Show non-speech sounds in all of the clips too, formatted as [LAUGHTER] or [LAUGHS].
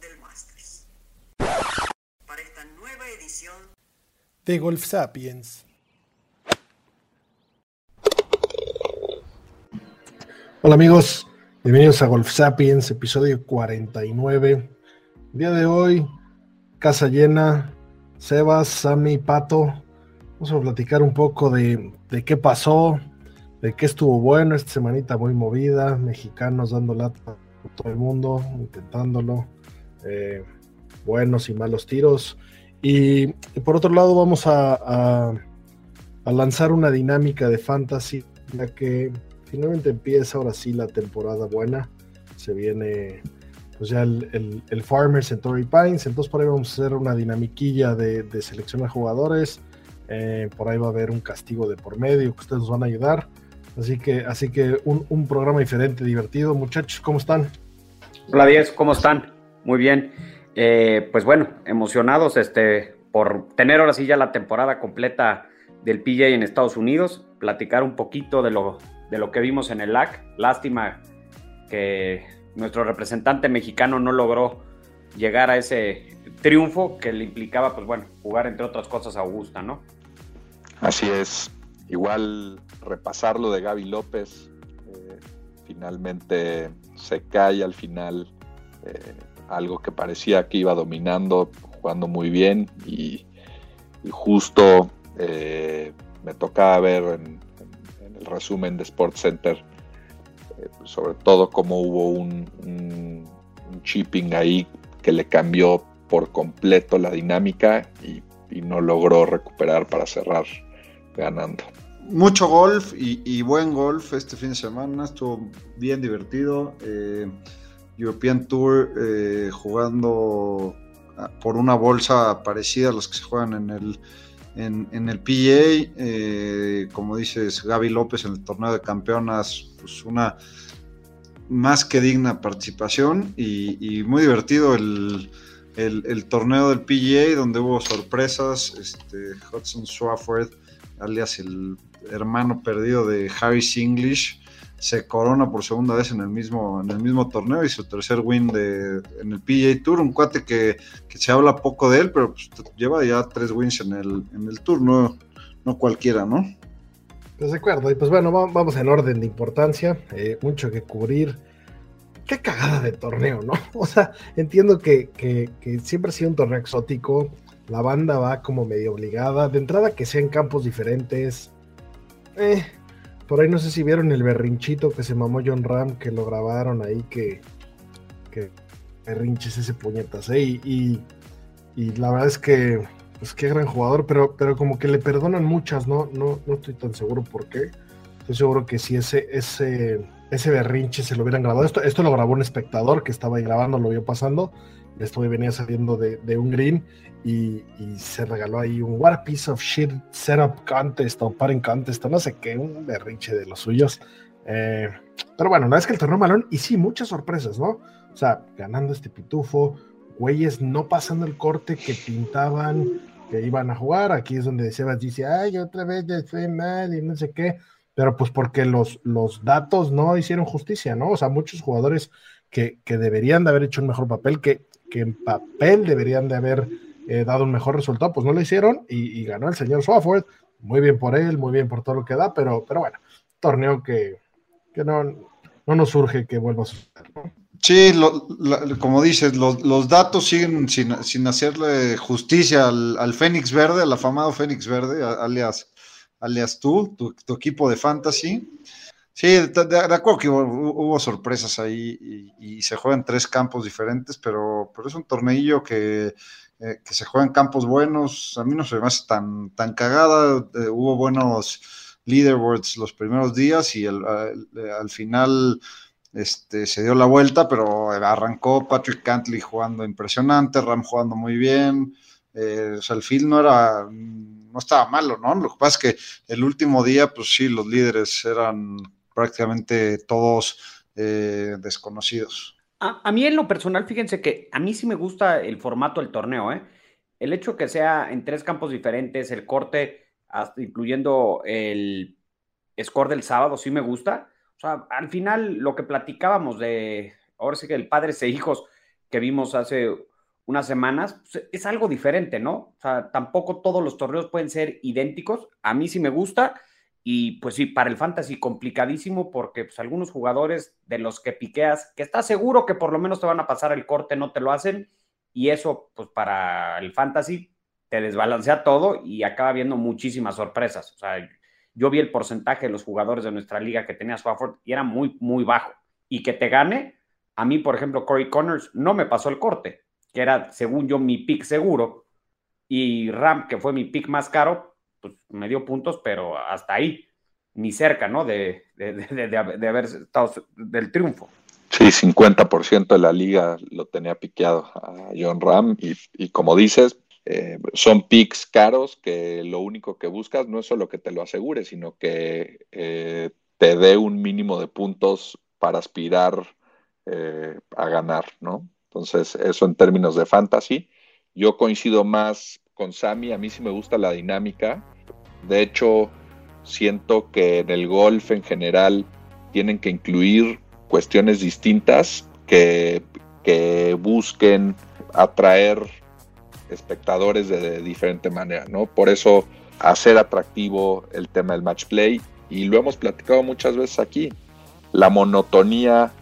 del Masters. Para esta nueva edición de Golf Sapiens. Hola amigos, bienvenidos a Golf Sapiens, episodio 49. El día de hoy, casa llena, Sebas, Sammy, Pato. Vamos a platicar un poco de, qué pasó, de qué estuvo bueno esta semanita muy movida, mexicanos dando lata por todo el mundo, intentándolo, eh, buenos y malos tiros. Y, por otro lado vamos a, lanzar una dinámica de fantasy, ya que finalmente empieza ahora sí la temporada buena. Se viene pues ya el, el, Farmers en Torrey Pines, entonces por ahí vamos a hacer una dinamiquilla de, de selección de jugadores. Eh, por ahí va a haber un castigo de por medio que ustedes nos van a ayudar. Así que, así que un, un programa diferente, divertido. Muchachos, ¿cómo están? Hola, Diez, ¿cómo están? Muy bien. Eh, pues bueno, emocionados este, por tener ahora sí ya la temporada completa del PJ en Estados Unidos, platicar un poquito de lo, de lo que vimos en el LAC. Lástima que nuestro representante mexicano no logró llegar a ese triunfo que le implicaba, pues bueno, jugar entre otras cosas a Augusta, ¿no? Así es. Igual repasar lo de Gaby López, eh, finalmente se cae al final. Eh, algo que parecía que iba dominando, jugando muy bien y, justo eh, me tocaba ver en, el resumen de Sports Center eh, sobre todo cómo hubo un, chipping ahí que le cambió por completo la dinámica y, no logró recuperar para cerrar ganando. Mucho golf y, buen golf este fin de semana, estuvo bien divertido. Eh, European Tour eh, jugando ah, por una bolsa parecida a los que se juegan en el, en, el PGA. Eh, como dices, Gaby López en el torneo de campeonas, pues una más que digna participación y, muy divertido el, torneo del PGA donde hubo sorpresas. Este, Hudson Swafford, alias el hermano perdido de Harris English se corona por segunda vez en el mismo, en el mismo torneo y su tercer win de, en el PGA Tour, un cuate que, se habla poco de él, pero pues, lleva ya tres wins en el, en el Tour, no, no cualquiera, ¿no? Pues de acuerdo, y pues bueno, vamos en orden de importancia, eh, mucho que cubrir. Qué cagada de torneo, ¿no? [LAUGHS] O sea, entiendo que, que, que siempre ha sido un torneo exótico, la banda va como medio obligada, de entrada que sean campos diferentes, eh, por ahí no sé si vieron el berrinchito que se mamó John Ram, que lo grabaron ahí, que, que berrinches ese puñetas, ¿eh? Y, y, la verdad es que, pues qué gran jugador, pero, pero como que le perdonan muchas, ¿no? No, no estoy tan seguro por qué. Estoy seguro que si ese, ese, ese berrinche se lo hubieran grabado, esto, esto lo grabó un espectador que estaba ahí grabando, lo vio pasando, esto venía saliendo de, un green y, se regaló ahí un What a Piece of Shit Setup Contest o Paring Contest no sé qué, un berrinche de los suyos. Eh, pero bueno, una vez que el torneo malón, y sí, muchas sorpresas, ¿no? O sea, ganando este pitufo, güeyes no pasando el corte que pintaban que iban a jugar. Aquí es donde Sebas dice, ay, otra vez ya fue mal y no sé qué. Pero pues porque los, los datos no hicieron justicia, ¿no? O sea, muchos jugadores que, que deberían de haber hecho un mejor papel, que que en papel deberían de haber eh, dado un mejor resultado, pues no lo hicieron y, ganó el señor Swafford. Muy bien por él, muy bien por todo lo que da, pero, pero bueno, torneo que, no, no nos surge que vuelva a suceder. Sí, como dices, los, datos siguen sin, hacerle justicia al, Fénix Verde, al afamado Fénix Verde, alias, alias tú, tu, equipo de fantasy. Sí, de, acuerdo que hubo, sorpresas ahí y, se juegan tres campos diferentes, pero, pero es un torneillo que, eh, que se juega en campos buenos. A mí no se me hace tan, tan cagada. Eh, hubo buenos leaderboards los primeros días y al final este, se dio la vuelta, pero arrancó Patrick Cantley jugando impresionante, Ram jugando muy bien. Eh, o sea, el field no era, no estaba malo, ¿no? Lo que pasa es que el último día, pues sí, los líderes eran prácticamente todos eh, desconocidos. A, mí en lo personal, fíjense que a mí sí me gusta el formato del torneo, ¿eh? El hecho que sea en tres campos diferentes, el corte, incluyendo el score del sábado, sí me gusta o sea, al final lo que platicábamos de, ahora sí que el padres e hijos que vimos hace unas semanas, pues, es algo diferente, ¿no? O sea, tampoco todos los torneos pueden ser idénticos. A mí sí me gusta. Y pues sí, para el fantasy complicadísimo porque pues, algunos jugadores de los que piqueas, que estás seguro que por lo menos te van a pasar el corte, no te lo hacen. Y eso, pues para el fantasy, te desbalancea todo y acaba viendo muchísimas sorpresas. O sea, yo vi el porcentaje de los jugadores de nuestra liga que tenía Swafford y era muy, muy bajo. Y que te gane, a mí, por ejemplo, Corey Connors no me pasó el corte, que era, según yo, mi pick seguro. Y Ram, que fue mi pick más caro, pues me dio puntos, pero hasta ahí, ni cerca, ¿no? De, de, haber estado del triunfo. Sí, 50% de la liga lo tenía piqueado a John Ram y, y como dices, eh, son picks caros que lo único que buscas no es solo que te lo asegure, sino que eh, te dé un mínimo de puntos para aspirar eh, a ganar, ¿no? Entonces, eso en términos de fantasy. Yo coincido más con Sammy, a mí sí me gusta la dinámica. De hecho, siento que en el golf en general tienen que incluir cuestiones distintas que, que busquen atraer espectadores de, diferente manera, ¿no? Por eso hacer atractivo el tema del match play y lo hemos platicado muchas veces aquí. La monotonía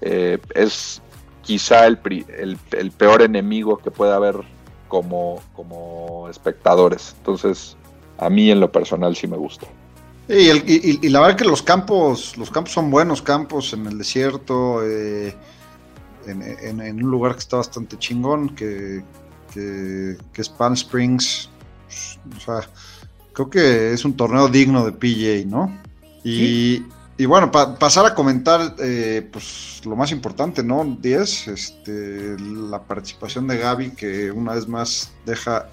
eh, es quizá el, el, peor enemigo que puede haber como, como espectadores. Entonces, a mí en lo personal sí me gusta. Y, la verdad que los campos, los campos son buenos campos en el desierto, eh, en, en, un lugar que está bastante chingón, que, que, es Palm Springs. O sea, creo que es un torneo digno de PJ, ¿no? Y, bueno, pasar a comentar eh, pues lo más importante, ¿no? 10, este, la participación de Gaby, que una vez más deja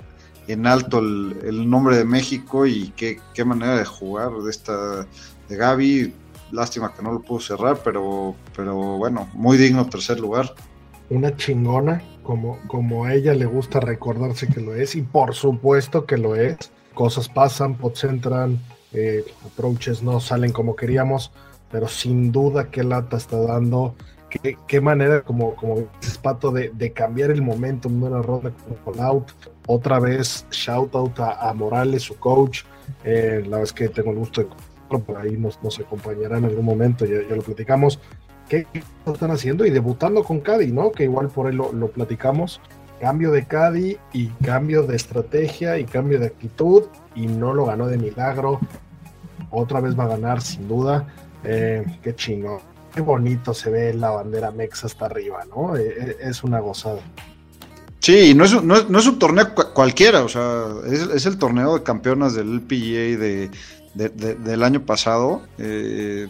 en alto el, nombre de México y qué, qué, manera de jugar de esta de Gaby. Lástima que no lo pudo cerrar, pero, pero bueno, muy digno tercer lugar una chingona, como, como a ella le gusta recordarse que lo es, y por supuesto que lo es. Cosas pasan, pots entran, eh, approaches no salen como queríamos, pero sin duda qué lata está dando, qué, manera, como, como Pato, de, cambiar el momentum de una ronda con out. Otra vez, shout out a, Morales, su coach. Eh, la vez que tengo el gusto de por ahí nos, nos acompañará en algún momento, ya, ya lo platicamos qué están haciendo y debutando con Cadi, ¿no? Que igual por ahí lo, platicamos. Cambio de Cadi y cambio de estrategia y cambio de actitud y no lo ganó de milagro. Otra vez va a ganar sin duda. Eh, qué chingo. Qué bonito se ve la bandera Mex hasta arriba, ¿no? Eh, eh, es una gozada. Sí, no es, no, es, un torneo cualquiera, o sea, es, es, el torneo de campeonas del LPGA de, del año pasado. Eh,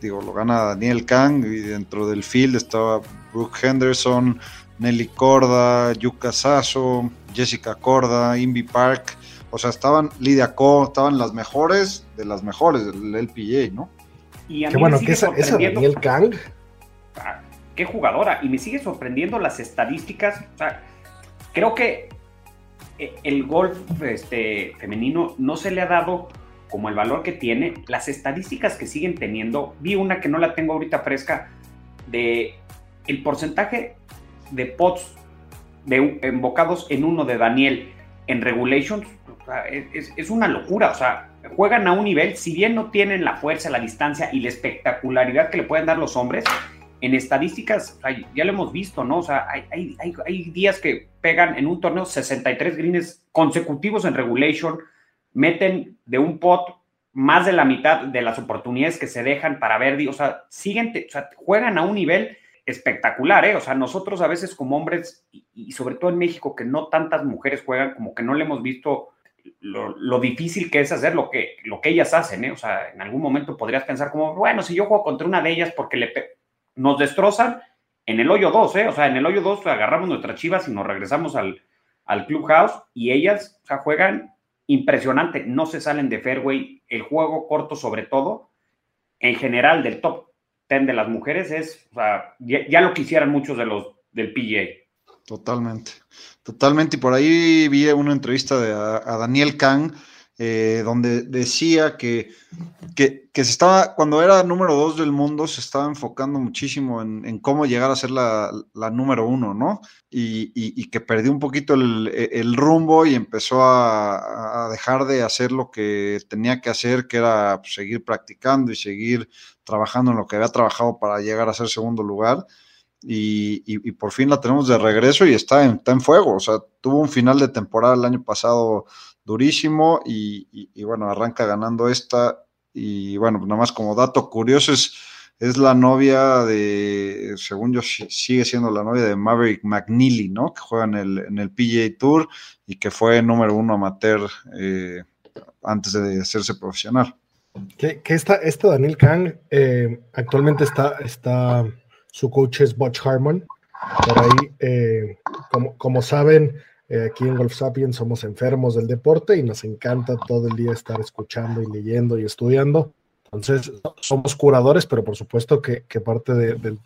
digo, lo gana Daniel Kang y dentro del field estaba Brooke Henderson, Nelly Corda, Yuka Sasso, Jessica Corda, Invi Park. O sea, estaban Lidia Co, estaban las mejores de las mejores del LPGA, ¿no? Y a Qué bueno, que esa, Daniel Kang. Ah, qué jugadora. Y me sigue sorprendiendo las estadísticas. O sea, creo que eh, el golf este, femenino no se le ha dado como el valor que tiene, las estadísticas que siguen teniendo, vi una que no la tengo ahorita fresca, de el porcentaje de pots de, embocados en uno de Daniel en regulations, es, una locura, o sea, juegan a un nivel, si bien no tienen la fuerza, la distancia y la espectacularidad que le pueden dar los hombres, en estadísticas, ya lo hemos visto, ¿no? O sea, hay, hay, días que pegan en un torneo 63 greens consecutivos en regulation, meten de un pot más de la mitad de las oportunidades que se dejan para ver, o sea, siguen, o sea, juegan a un nivel espectacular, ¿eh? O sea, nosotros a veces como hombres, y, sobre todo en México, que no tantas mujeres juegan, como que no le hemos visto lo, difícil que es hacer lo que, lo que ellas hacen, ¿eh? O sea, en algún momento podrías pensar como, bueno, si yo juego contra una de ellas porque nos destrozan en el hoyo 2, ¿eh? O sea, en el hoyo 2 agarramos nuestras chivas y nos regresamos al, al clubhouse y ellas, o sea, juegan impresionante, no se salen de fairway, el juego corto sobre todo, en general del top 10 de las mujeres es, o sea, ya, lo quisieran muchos de los del PGA. Totalmente, totalmente. Y por ahí vi una entrevista de a, Daniel Kang, eh, donde decía que, que, se estaba, cuando era número dos del mundo, se estaba enfocando muchísimo en, cómo llegar a ser la, número uno, ¿no? Y, que perdió un poquito el, rumbo y empezó a, dejar de hacer lo que tenía que hacer, que era pues, seguir practicando y seguir trabajando en lo que había trabajado para llegar a ser segundo lugar y, por fin la tenemos de regreso y está en, está en fuego. O sea, tuvo un final de temporada el año pasado durísimo y, bueno, arranca ganando esta. Y bueno, nada más como dato curioso es, es la novia de, según yo, sigue siendo la novia de Maverick McNeely, ¿no? Que juega en el, en el PGA Tour y que fue número uno amateur eh, antes de hacerse profesional. Que, que esta, este Daniel Kang eh, actualmente está, está su coach es Butch Harmon. Por ahí, eh, como, como, saben, eh, aquí en Golf Sapiens somos enfermos del deporte y nos encanta todo el día estar escuchando y leyendo y estudiando. Entonces, somos curadores, pero por supuesto que, que parte de, de,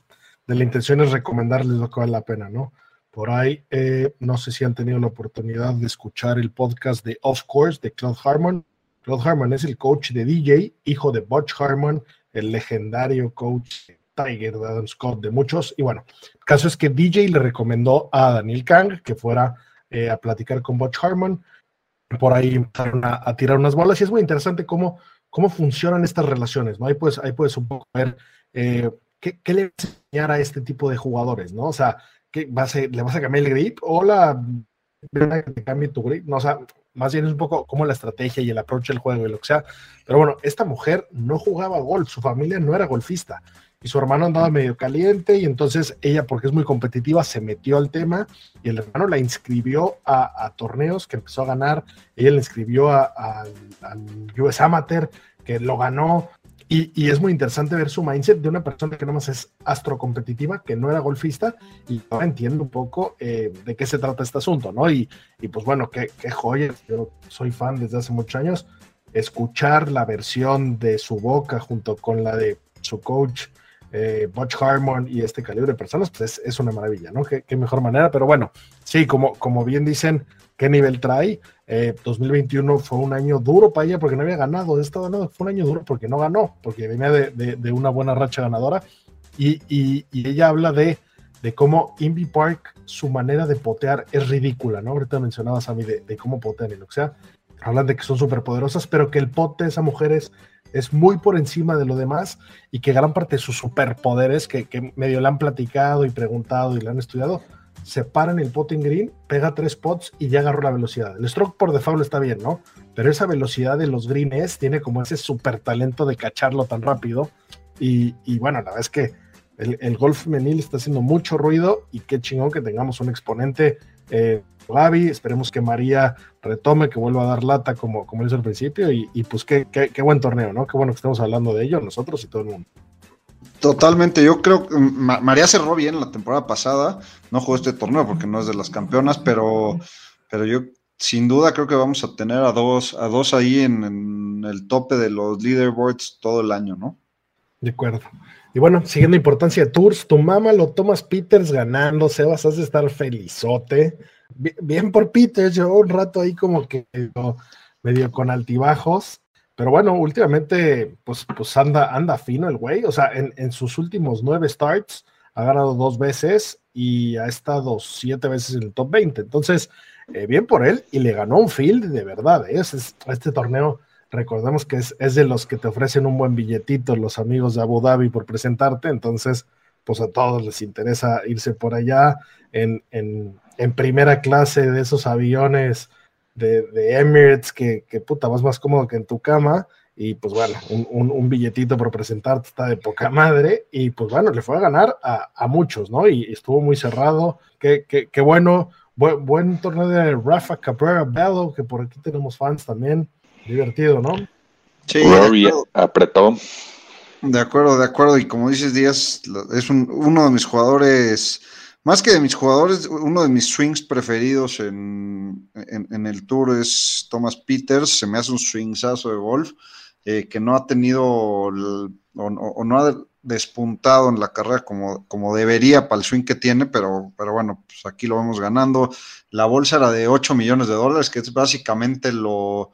la intención es recomendarles lo que vale la pena, ¿no? Por ahí, eh, no sé si han tenido la oportunidad de escuchar el podcast de Of Course de Claude Harmon. Claude Harmon es el coach de DJ, hijo de Butch Harmon, el legendario coach Tiger, de Adam Scott, de muchos. Y bueno, el caso es que DJ le recomendó a Daniel Kang que fuera eh, a platicar con Butch Harmon. Por ahí empezaron a, tirar unas bolas y es muy interesante cómo, cómo funcionan estas relaciones, ¿no? Ahí puedes, ahí puedes un poco ver eh, qué, le vas a enseñar a este tipo de jugadores, ¿no? O sea, ¿qué vas ¿le vas a cambiar el grip? Hola, que te cambie tu grip. No, o sea, más bien es un poco como la estrategia y el approach del juego y lo que sea. Pero bueno, esta mujer no jugaba golf, su familia no era golfista y su hermano andaba medio caliente y entonces ella, porque es muy competitiva, se metió al tema y el hermano la inscribió a, torneos que empezó a ganar, ella la inscribió al US Amateur, que lo ganó. Y, es muy interesante ver su mindset de una persona que nomás es astrocompetitiva, que no era golfista, y ahora entiendo un poco eh, de qué se trata este asunto, ¿no? Y, y pues bueno, qué, qué joya, yo soy fan desde hace muchos años, escuchar la versión de su boca junto con la de su coach eh, Butch Harmon y este calibre de personas, pues es, una maravilla, ¿no? Qué, mejor manera, pero bueno, sí, como, como bien dicen, qué nivel trae. 2021 eh, fue un año duro para ella porque no había ganado, estado ganado, fue un año duro porque no ganó, porque venía de, una buena racha ganadora. Y, ella habla de, de cómo Indy Park, su manera de potear es ridícula, ¿no? Ahorita mencionabas a mí de, de cómo potean y lo que sea. Hablan de que son súper poderosas, pero que el pote de esa mujer es es muy por encima de lo demás y que gran parte de sus superpoderes que, medio le han platicado y preguntado y le han estudiado, se para en el potting green, pega tres pots y ya agarró la velocidad. El stroke por default está bien, ¿no? Pero esa velocidad de los greens tiene como ese super talento de cacharlo tan rápido. Y, bueno, la verdad es que el, el golf menil está haciendo mucho ruido y qué chingón que tengamos un exponente eh, Gaby, esperemos que María retome, que vuelva a dar lata como, como hizo al principio y, pues qué, qué, buen torneo, ¿no? Qué bueno que estamos hablando de ello nosotros y todo el mundo. Totalmente, yo creo que María cerró bien la temporada pasada, no jugó este torneo porque no es de las campeonas, pero, pero yo sin duda creo que vamos a tener a dos, a dos ahí en, en el tope de los leaderboards todo el año, ¿no? De acuerdo. Y bueno, siguiendo importancia de Tours, tu mamá lo Thomas Peters ganando, Sebas, has de estar felizote. Bien, por Peters, yo un rato ahí como que medio con altibajos, pero bueno, últimamente pues, pues anda, anda fino el güey, o sea, en, sus últimos nueve starts ha ganado dos veces y ha estado siete veces en el top 20, entonces, eh, bien por él y le ganó un field de verdad, ¿eh? este torneo Recordemos que es, de los que te ofrecen un buen billetito los amigos de Abu Dhabi por presentarte, entonces, pues a todos les interesa irse por allá en, en, en primera clase de esos aviones de, de Emirates que, que, puta, vas más cómodo que en tu cama. Y pues bueno, un, un, un, billetito por presentarte está de poca madre. Y pues bueno, le fue a ganar a, a muchos, ¿no? Y, y, estuvo muy cerrado. Qué, qué, qué bueno. Buen, buen, torneo de Rafa Cabrera Bello, que por aquí tenemos fans también. Divertido, ¿no? Sí, Rory apretó. De acuerdo, de acuerdo. Y como dices, Díaz, es un, uno de mis jugadores, más que de mis jugadores, uno de mis swings preferidos en, en, el tour es Thomas Peters. Se me hace un swingsazo de golf eh, que no ha tenido o, o, no ha despuntado en la carrera como, como debería para el swing que tiene, pero, pero bueno, pues aquí lo vamos ganando. La bolsa era de 8 millones de dólares, que es básicamente lo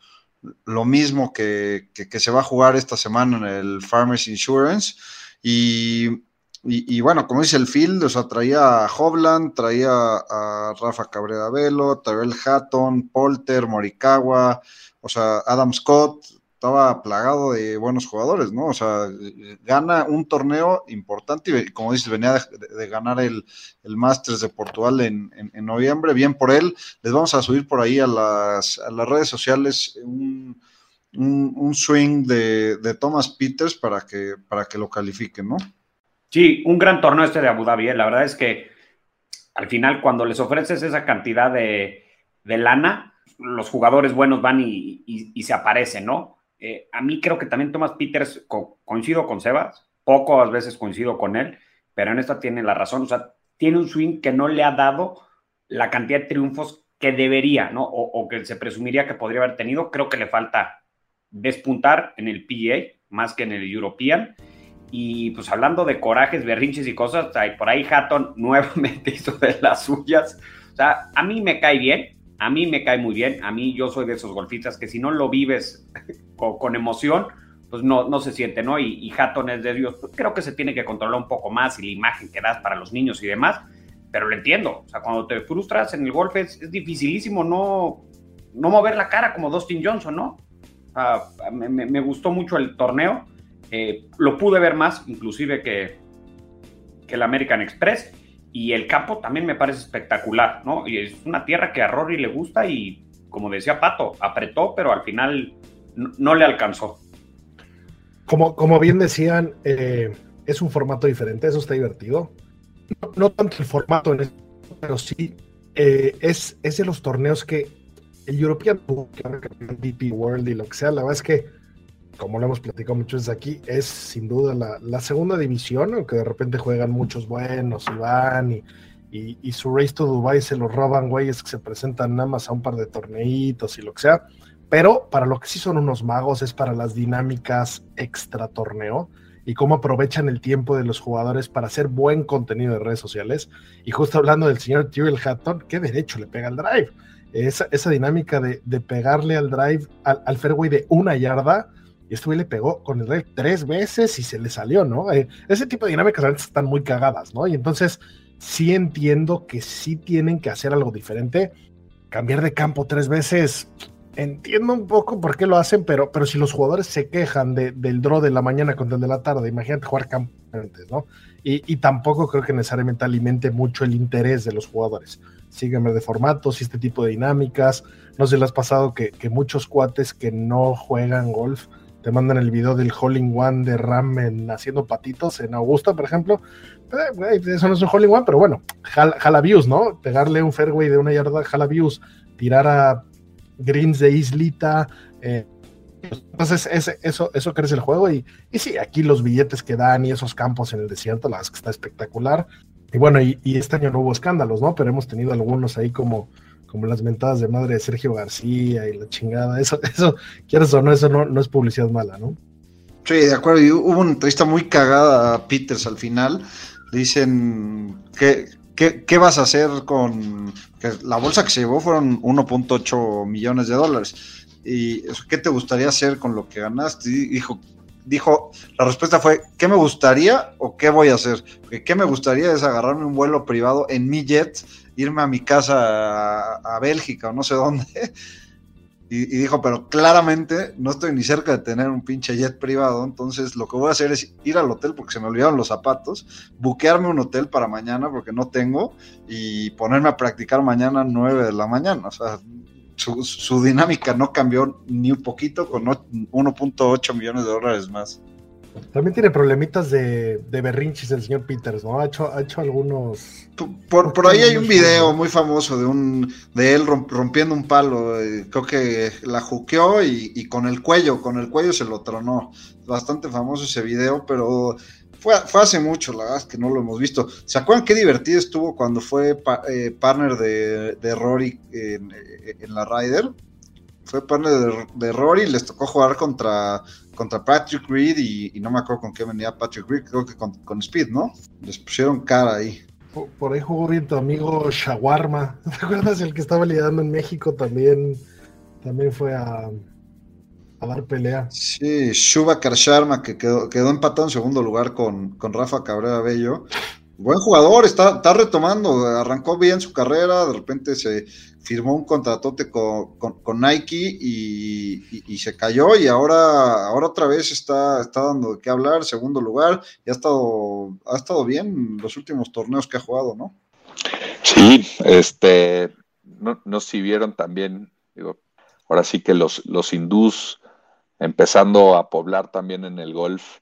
lo mismo que, que, que, se va a jugar esta semana en el Farmers Insurance. Y, y, bueno, como dice el field, o sea, traía a Hovland, traía a Rafa Cabrera Velo, Terrell Hatton, Polter, Morikawa, o sea, Adam Scott, estaba plagado de buenos jugadores, ¿no? O sea, gana un torneo importante y como dices, venía de, ganar el, el Masters de Portugal en, en, en, noviembre, bien por él. Les vamos a subir por ahí a las, a las redes sociales un, un, un swing de, de, Thomas Peters para que, para que lo califiquen, ¿no? Sí, un gran torneo este de Abu Dhabi. ¿eh? La verdad es que al final cuando les ofreces esa cantidad de, de lana, los jugadores buenos van y, y, se aparecen, ¿no? Eh, a mí creo que también Thomas Peters, co coincido con Sebas, pocas veces coincido con él, pero en esta tiene la razón, o sea, tiene un swing que no le ha dado la cantidad de triunfos que debería, ¿no? O, o, que se presumiría que podría haber tenido, creo que le falta despuntar en el PGA más que en el European. Y pues hablando de corajes, berrinches y cosas, por ahí Hatton [LAUGHS] nuevamente hizo de las suyas. O sea, a mí me cae bien, a mí me cae muy bien, a mí yo soy de esos golfistas que si no lo vives [LAUGHS] con, con emoción, pues no, no se siente, ¿no? Y, y Hatton es de Dios, pues creo que se tiene que controlar un poco más y la imagen que das para los niños y demás, pero lo entiendo, o sea, cuando te frustras en el golf es, es dificilísimo no, no mover la cara como Dustin Johnson, ¿no? Uh, me, me, gustó mucho el torneo, eh, lo pude ver más inclusive que, que el American Express, y el campo también me parece espectacular, ¿no? Y es una tierra que a Rory le gusta y, como decía Pato, apretó, pero al final no, le alcanzó. Como, como bien decían, eh, es un formato diferente, eso está divertido. No, no tanto el formato, en el, pero sí eh, es, es de los torneos que el European Tour, DP World y lo que sea, la verdad es que, como lo hemos platicado muchos veces aquí, es sin duda la, la segunda división, aunque de repente juegan muchos buenos y van y, y, su Race to Dubai se lo roban güeyes que se presentan nada más a un par de torneitos y lo que sea. Pero para lo que sí son unos magos es para las dinámicas extra torneo y cómo aprovechan el tiempo de los jugadores para hacer buen contenido de redes sociales. Y justo hablando del señor Tyrrell Hatton, ¿qué derecho le pega al drive? Esa, esa dinámica de, de, pegarle al drive, al, al, fairway de una yarda, y este güey le pegó con el drive tres veces y se le salió, ¿no? Eh, ese tipo de dinámicas realmente están muy cagadas, ¿no? Y entonces sí entiendo que sí tienen que hacer algo diferente. Cambiar de campo tres veces, entiendo un poco por qué lo hacen, pero, pero si los jugadores se quejan de, del draw de la mañana contra el de la tarde, imagínate jugar campo antes, ¿no? Y, y, tampoco creo que necesariamente alimente mucho el interés de los jugadores. Sígueme de formatos y este tipo de dinámicas. No sé, le has pasado que, que muchos cuates que no juegan golf te mandan el video del Holling One de Ram en, haciendo patitos en Augusta, por ejemplo. Eh, eso no es un Holling One, pero bueno, jala, ¿no? Pegarle un fairway de una yarda, jala views, tirar a greens de islita. Eh, entonces, eso, eso crece el juego. Y, y sí, aquí los billetes que dan y esos campos en el desierto, la verdad es que está espectacular. Y bueno, y, este año no hubo escándalos, ¿no? Pero hemos tenido algunos ahí como, como las mentadas de madre de Sergio García y la chingada. Eso, [LAUGHS] eso, quieres o no, eso no, no es publicidad mala, ¿no? Sí, de acuerdo. Y hubo una entrevista muy cagada a Peters al final. Dicen que ¿Qué, ¿Qué, vas a hacer con la bolsa que se llevó fueron 1.8 millones de dólares? ¿Y qué te gustaría hacer con lo que ganaste? Y dijo, dijo, la respuesta fue, ¿qué me gustaría o qué voy a hacer? Porque ¿Qué me gustaría es agarrarme un vuelo privado en mi jet, irme a mi casa a, Bélgica o no sé dónde, y, dijo, pero claramente no estoy ni cerca de tener un pinche jet privado, entonces lo que voy a hacer es ir al hotel porque se me olvidaron los zapatos, buquearme un hotel para mañana porque no tengo y ponerme a practicar mañana a 9 de la mañana. O sea, su, su dinámica no cambió ni un poquito con 1.8 millones de dólares más. También tiene problemitas de, de berrinches el señor Peters, ¿no? Ha hecho, ha hecho algunos. Por, por ahí hay un video muy famoso de un de él rompiendo un palo. Eh, creo que la juqueó y, y, con el cuello, con el cuello se lo tronó. Bastante famoso ese video, pero fue, fue hace mucho, la verdad es que no lo hemos visto. ¿Se acuerdan qué divertido estuvo cuando fue eh, partner de, de Rory en, en, la Ryder? Fue partner de, de Rory, les tocó jugar contra contra Patrick Reed y, no me acuerdo con qué venía Patrick Reed, creo que con, Speed, ¿no? Les pusieron cara ahí. Por, ahí jugó bien tu amigo Shawarma. [LAUGHS] ¿Te acuerdas el que estaba lidiando en México también? También fue a, a dar pelea. Sí, Shubakar Sharma, que quedó, quedó empatado en segundo lugar con, con Rafa Cabrera Bello. Buen jugador, está, está retomando, arrancó bien su carrera, de repente se firmó un contratote con, con, Nike y, se cayó y ahora, ahora otra vez está, está dando de qué hablar, segundo lugar, y ha estado, ha estado bien los últimos torneos que ha jugado, ¿no? Sí, este, no, no si vieron también, digo, ahora sí que los, los hindús empezando a poblar también en el golf,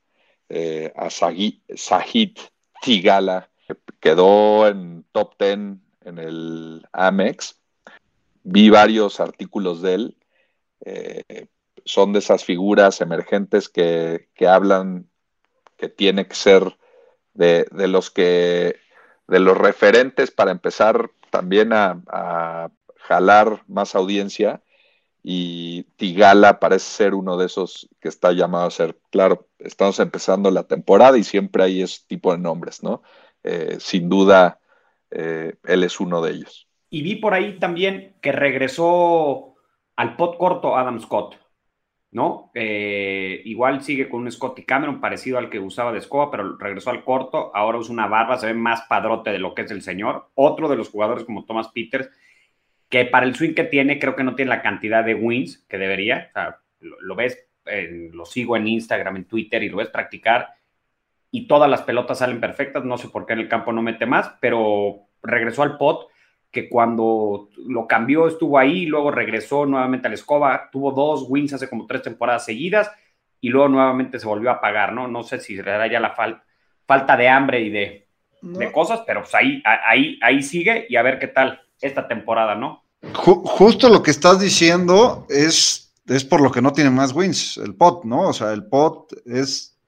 eh, a Sahid Tigala, que quedó en top 10 en el Amex, vi varios artículos de él. Eh, son de esas figuras emergentes que, hablan que tiene que ser de, los que de los referentes para empezar también a, jalar más audiencia y Tigala parece ser uno de esos que está llamado a ser, claro, estamos empezando la temporada y siempre hay ese tipo de nombres, ¿no? Eh, sin duda, eh, él es uno de ellos. Y vi por ahí también que regresó al pot corto Adam Scott, ¿no? Eh, igual sigue con un Scotty Cameron parecido al que usaba de escoba, pero regresó al corto, ahora usa una barba, se ve más padrote de lo que es el señor. Otro de los jugadores como Thomas Peters, que para el swing que tiene, creo que no tiene la cantidad de wins que debería. Lo, ves, lo sigo en Instagram, en Twitter y lo ves practicar y todas las pelotas salen perfectas. No sé por qué en el campo no mete más, pero regresó al pot que cuando lo cambió estuvo ahí, luego regresó nuevamente a la escoba, tuvo dos wins hace como tres temporadas seguidas y luego nuevamente se volvió a pagar, ¿no? No sé si era ya la falta de hambre y de, cosas, pero pues ahí, ahí, ahí sigue y a ver qué tal esta temporada, ¿no? justo lo que estás diciendo es, es por lo que no tiene más wins, el pot, ¿no? O sea, el pot es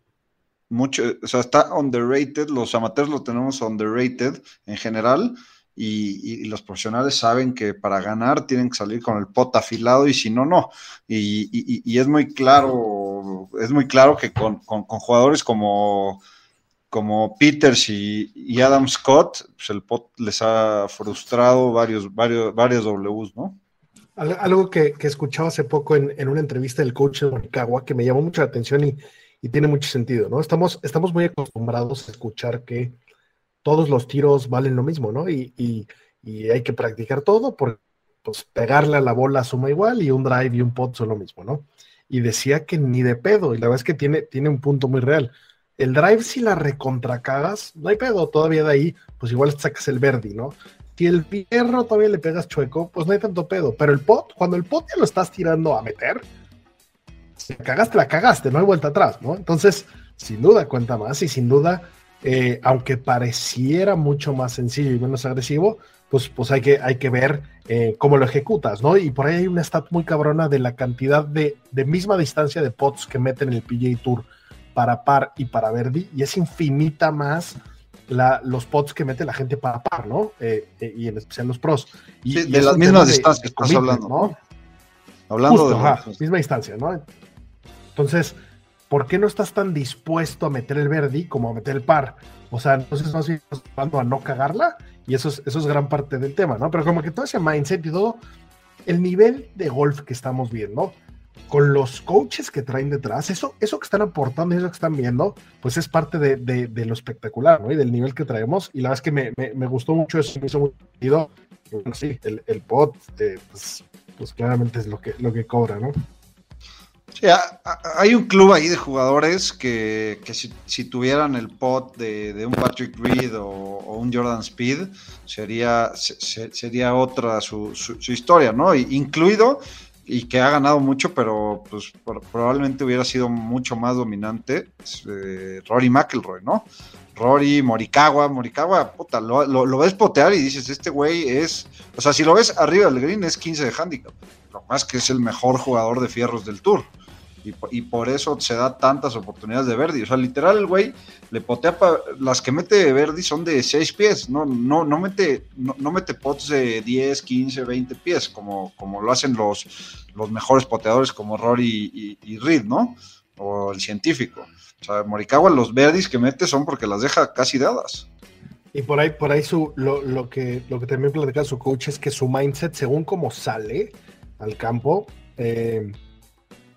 mucho, o sea, está underrated, los amateurs lo tenemos underrated en general y, los profesionales saben que para ganar tienen que salir con el pot afilado y si no, no. Y, es muy claro, es muy claro que con, jugadores como, como Peters y, Adam Scott, pues el pot les ha frustrado varios, varios, varios Ws, ¿no? Algo que, que escuchaba hace poco en, en, una entrevista del coach de Monicagua que me llamó mucho la atención y, y tiene mucho sentido, ¿no? Estamos, estamos muy acostumbrados a escuchar que todos los tiros valen lo mismo, ¿no? Y, y, hay que practicar todo, porque pues, pegarle a la bola suma igual y un drive y un pot son lo mismo, ¿no? Y decía que ni de pedo, y la verdad es que tiene, tiene un punto muy real. El drive, si la recontracagas, no hay pedo, todavía de ahí, pues igual sacas el verde, ¿no? Si el fierro todavía le pegas chueco, pues no hay tanto pedo. Pero el pot, cuando el pot ya lo estás tirando a meter, si la cagaste, la cagaste, no hay vuelta atrás, ¿no? Entonces, sin duda cuenta más y sin duda eh, aunque pareciera mucho más sencillo y menos agresivo, pues, pues hay, que, hay que ver eh, cómo lo ejecutas, ¿no? Y por ahí hay una stat muy cabrona de la cantidad de, de misma distancia de pots que meten en el PGA Tour para par y para Verdi, y es infinita más la, los pots que mete la gente para par, ¿no? Eh, y en especial los pros. Y, de las mismas distancias estás hablando, ¿no? Hablando de la misma distancia, ¿no? Entonces, ¿por qué no estás tan dispuesto a meter el verdi como a meter el par? O sea, entonces más bien a no cagarla y eso es, eso es gran parte del tema, ¿no? Pero como que todo ese mindset y todo, el nivel de golf que estamos viendo, con los coaches que traen detrás, eso, eso que están aportando y eso que están viendo, pues es parte de, de, lo espectacular, ¿no? Y del nivel que traemos. Y la verdad es que me, me, gustó mucho eso, me hizo muy sentido. Sí, el, el pot, eh, pues, pues, claramente es lo que, lo que cobra, ¿no? Sí, hay un club ahí de jugadores que, que si, tuvieran el pot de, un Patrick Reed o, un Jordan Speed, sería, se, sería otra su, su, su historia, ¿no? Incluido y que ha ganado mucho, pero pues probablemente hubiera sido mucho más dominante eh, Rory McIlroy, ¿no? Rory, Morikawa, Morikawa, puta, lo, lo, ves potear y dices, este güey es, o sea, si lo ves arriba del green es 15 de handicap, lo más que es el mejor jugador de fierros del tour. Y, por eso se da tantas oportunidades de Verdi. O sea, literal, el güey le potea. las que mete Verdi son de 6 pies. No, no, no, mete, no, mete pots de 10, 15, 20 pies, como, como lo hacen los, los mejores poteadores como Rory y, Reed, ¿no? O el científico. O sea, Morikawa, los Verdis que mete son porque las deja casi dadas. Y por ahí, por ahí su, lo, lo, que, lo que también platica su coach es que su mindset, según cómo sale al campo, eh,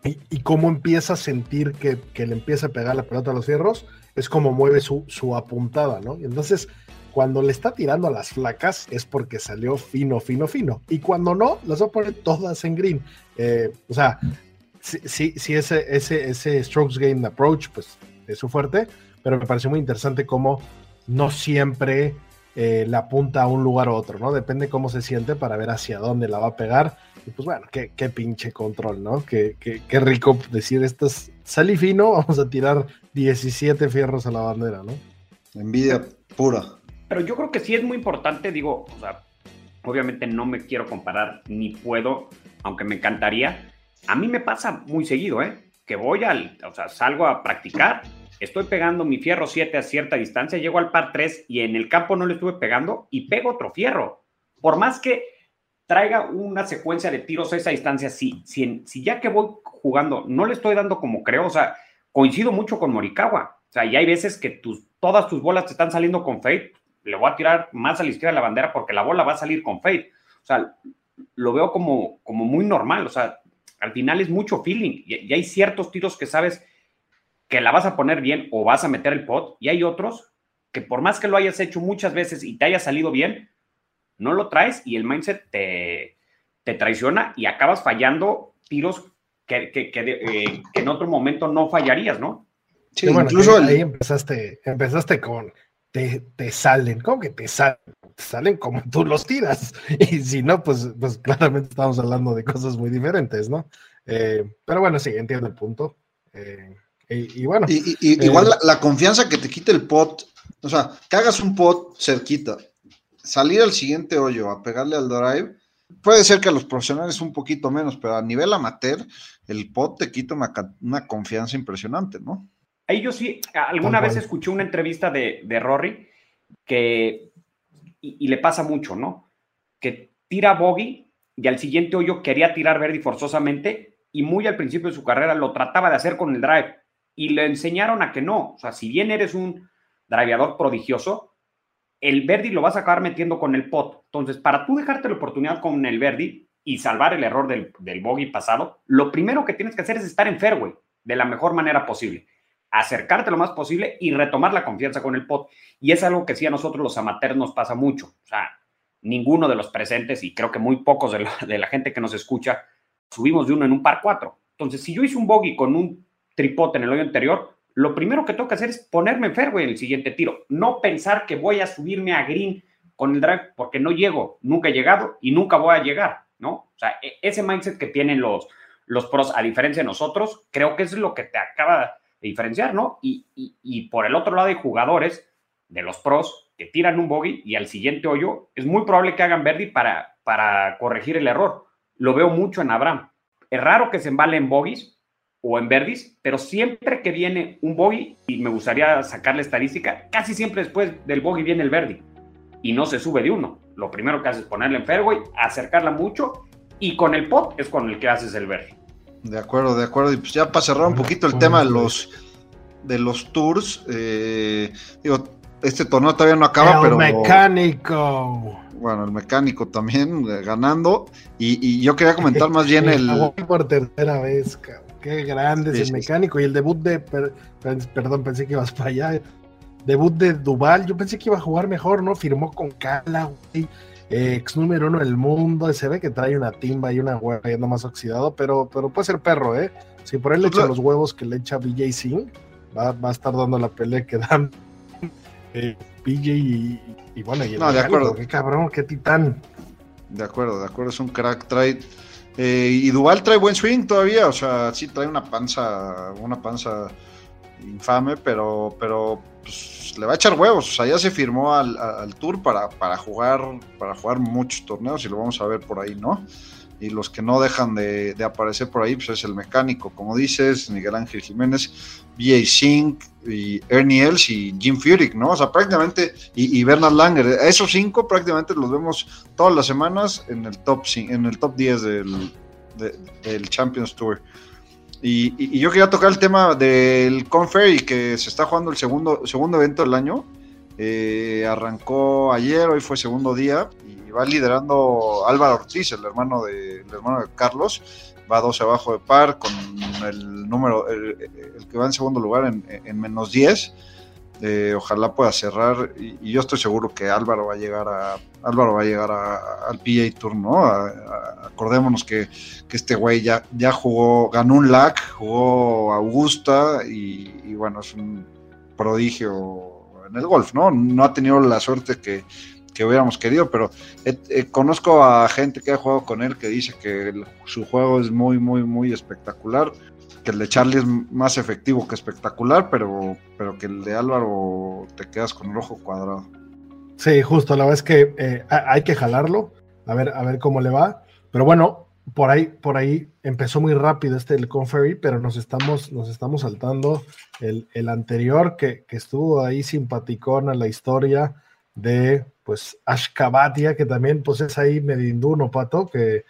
y, cómo empieza a sentir que, le empieza a pegar la pelota a los fierros, es como mueve su, apuntada, ¿no? Y entonces, cuando le está tirando a las flacas, es porque salió fino, fino, fino. Y cuando no, las va a poner todas en green. Eh, o sea, sí, sí, ese, ese, ese strokes game approach, pues es su fuerte, pero me pareció muy interesante cómo no siempre eh, la apunta a un lugar u otro, ¿no? Depende cómo se siente para ver hacia dónde la va a pegar y pues bueno, qué, qué pinche control, ¿no? Qué, qué, qué rico decir, esto es sal fino, [LAUGHS] vamos a tirar 17 fierros a la bandera, ¿no? Envidia pura. Pero yo creo que sí es muy importante, digo, o sea, obviamente no me quiero comparar ni puedo, aunque me encantaría. A mí me pasa muy seguido, ¿eh? Que voy al, o sea, salgo a practicar, estoy pegando mi fierro 7 a cierta distancia, llego al par 3 y en el campo no le estuve pegando y pego otro fierro. Por más que traiga una secuencia de tiros a esa distancia. Si, si, ya que voy jugando no le estoy dando como creo, o sea, coincido mucho con Morikawa. O sea, y hay veces que tus, todas tus bolas te están saliendo con fade. Le voy a tirar más a la izquierda de la bandera porque la bola va a salir con fade. O sea, lo veo como, como muy normal. O sea, al final es mucho feeling. Y, y hay ciertos tiros que sabes que la vas a poner bien o vas a meter el pot. Y hay otros que por más que lo hayas hecho muchas veces y te haya salido bien, no lo traes y el mindset te, te traiciona y acabas fallando tiros que, que, eh, en otro momento no fallarías, ¿no? Sí, incluso ahí, empezaste, empezaste con te, te, salen, ¿cómo que te salen? Te salen como tú los tiras. [LAUGHS] Y si no, pues, pues claramente estamos hablando de cosas muy diferentes, ¿no? Eh, pero bueno, sí, entiendo el punto. Eh, y, bueno. Y, igual la, la, confianza que te quite el pot, o sea, que hagas un pot cerquita salir al siguiente hoyo a pegarle al drive, puede ser que a los profesionales un poquito menos, pero a nivel amateur, el pot te quita una, confianza impresionante, ¿no? Ahí yo sí, alguna vez escuché una entrevista de, de Rory que, y, le pasa mucho, ¿no? Que tira bogey y al siguiente hoyo quería tirar verde forzosamente y muy al principio de su carrera lo trataba de hacer con el drive y le enseñaron a que no. O sea, si bien eres un driveador prodigioso, el Verdi lo vas a acabar metiendo con el pot. Entonces, para tú dejarte la oportunidad con el Verdi y salvar el error del, del bogey pasado, lo primero que tienes que hacer es estar en fairway de la mejor manera posible, acercarte lo más posible y retomar la confianza con el pot. Y es algo que sí a nosotros los amateurs nos pasa mucho. O sea, ninguno de los presentes y creo que muy pocos de la, gente que nos escucha subimos de uno en un par cuatro. Entonces, si yo hice un bogey con un tripote en el hoyo anterior, lo primero que tengo que hacer es ponerme en fairway en el siguiente tiro, no pensar que voy a subirme a green con el drive porque no llego, nunca he llegado y nunca voy a llegar, ¿no? O sea, e, ese mindset que tienen los, los pros, a diferencia de nosotros, creo que es lo que te acaba de diferenciar, ¿no? Y, y, por el otro lado hay jugadores de los pros que tiran un bogey y al siguiente hoyo es muy probable que hagan verde para, para corregir el error. Lo veo mucho en Abraham. Es raro que se embalen bogies, o en verdis, pero siempre que viene un bogey, y me gustaría sacar la estadística, casi siempre después del bogey viene el verdi y no se sube de uno. Lo primero que haces es ponerle en fairway, acercarla mucho y con el pot es con el que haces el verdi. De acuerdo, de acuerdo. Y pues ya para cerrar un poquito el tema de los de los tours, eh, digo, este torneo todavía no acaba, el pero mecánico. bueno, el mecánico también eh, ganando. Y, yo quería comentar más bien el. Por tercera vez, cabrón. Qué grande es el mecánico. Y el debut de. perdón, pensé que ibas para allá. Debut de Duval. Yo pensé que iba a jugar mejor, ¿no? Firmó con Cala, güey. ex número uno del mundo. Se ve que trae una timba y una hueva yendo más oxidado, pero, pero puede ser perro, ¿eh? Si por él le pues echa los huevos que le echa BJ Singh, va, va a estar dando la pelea que dan eh, BJ y, bueno, y el no, de acuerdo. Qué cabrón, qué titán. De acuerdo, de acuerdo, es un crack. Trae, eh, y Duval trae buen swing todavía, o sea, sí trae una panza, una panza infame, pero, pero pues, le va a echar huevos. O sea, ya se firmó al, tour para, para jugar, para jugar muchos torneos y lo vamos a ver por ahí, ¿no? y los que no dejan de, aparecer por ahí, pues es el mecánico, como dices, Miguel Ángel Jiménez, B.A. Singh y Ernie Els y Jim Furyk, ¿no? O sea, prácticamente, y, Bernard Langer, esos cinco prácticamente los vemos todas las semanas en el top, en el top 10 del, del Champions Tour. Y, yo quería tocar el tema del Confer y que se está jugando el segundo, segundo evento del año. Eh, arrancó ayer, hoy fue segundo día va liderando Álvaro Ortiz, el hermano de, hermano de Carlos, va dos abajo de par con el número, el, que va en segundo lugar en, menos 10. Eh, ojalá pueda cerrar y, yo estoy seguro que Álvaro va a llegar a Álvaro va a llegar al PA Tour, ¿no? acordémonos que, este güey ya, ya jugó, ganó un LAC, jugó Augusta y, y, bueno, es un prodigio en el golf, ¿no? No ha tenido la suerte que, que hubiéramos querido, pero eh, conozco a gente que ha jugado con él que dice que su juego es muy, muy, muy espectacular, que el de Charlie es más efectivo que espectacular, pero, pero que el de Álvaro te quedas con el ojo cuadrado. Sí, justo, la verdad es que eh, hay que jalarlo, a ver, a ver cómo le va, pero bueno, por ahí, por ahí empezó muy rápido este el Conferry, pero nos estamos, nos estamos saltando el, el anterior que, que, estuvo ahí simpaticón a la historia de pues Ashkabatia, que también pues es ahí medinduno, Pato, que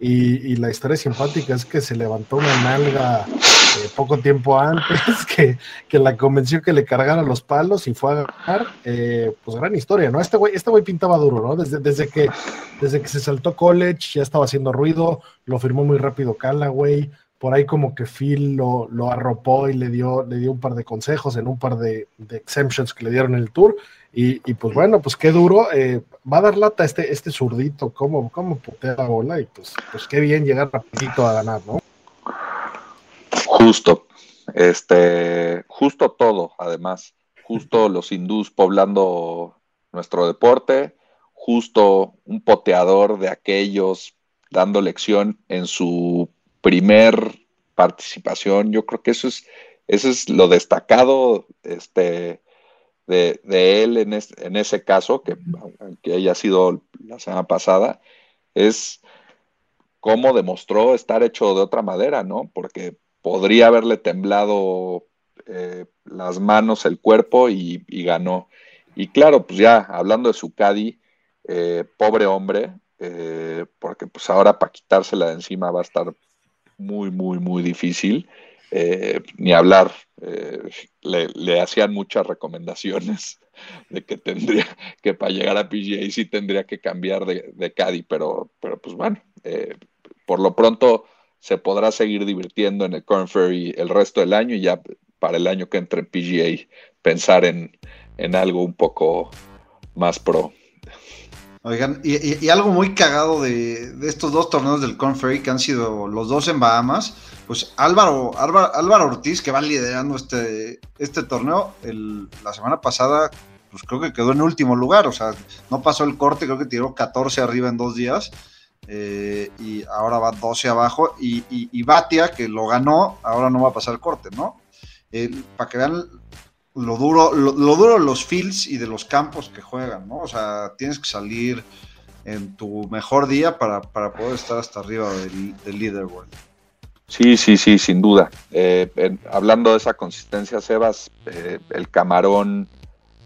y, la historia simpática es que se levantó una nalga eh, poco tiempo antes, [LAUGHS] que, que, la convenció que le cargara los palos y fue a ganar, eh, pues gran historia, ¿no? Este güey, este pintaba duro, ¿no? Desde, desde, que, desde que se saltó college ya estaba haciendo ruido, lo firmó muy rápido Callaway, por ahí como que Phil lo, lo, arropó y le dio, le dio un par de consejos en un par de, de exemptions que le dieron en el tour, y, pues bueno, pues qué duro. Eh, va a dar lata este, este zurdito, cómo, cómo putea la bola. Y pues, pues qué bien llegar rapidito a ganar, ¿no? Justo. Este, justo todo, además. Justo los hindús poblando nuestro deporte. Justo un poteador de aquellos dando lección en su primer participación. Yo creo que eso es, eso es lo destacado, este, de, él en, en, ese caso, que aunque haya sido la semana pasada, es cómo demostró estar hecho de otra madera, ¿no? Porque podría haberle temblado eh, las manos, el cuerpo y, ganó. Y claro, pues ya hablando de su Cadi, eh, pobre hombre, eh, porque pues ahora para quitársela de encima va a estar muy, muy, muy difícil. Eh, ni hablar, eh, le, hacían muchas recomendaciones [LAUGHS] de que tendría que para llegar a PGA sí tendría que cambiar de, de caddy, pero, pero pues bueno, eh, por lo pronto se podrá seguir divirtiendo en el Corn Ferry el resto del año y ya para el año que entre en PGA pensar en, en algo un poco más pro. Oigan, y, algo muy cagado de, estos dos torneos del Corn Ferry que han sido los dos en Bahamas, pues Álvaro, Álvaro, Ortiz, que va liderando este, este torneo, la semana pasada, pues creo que quedó en último lugar, o sea, no pasó el corte, creo que tiró 14 arriba en dos días, eh, y ahora va 12 abajo, y, Batia, que lo ganó, ahora no va a pasar el corte, ¿no? Eh, para que vean lo duro, lo, duro de los fields y de los campos que juegan, ¿no? O sea, tienes que salir en tu mejor día para, poder estar hasta arriba del, del leaderboard. Sí, sí, sí, sin duda. Eh, hablando de esa consistencia, Sebas, eh, el camarón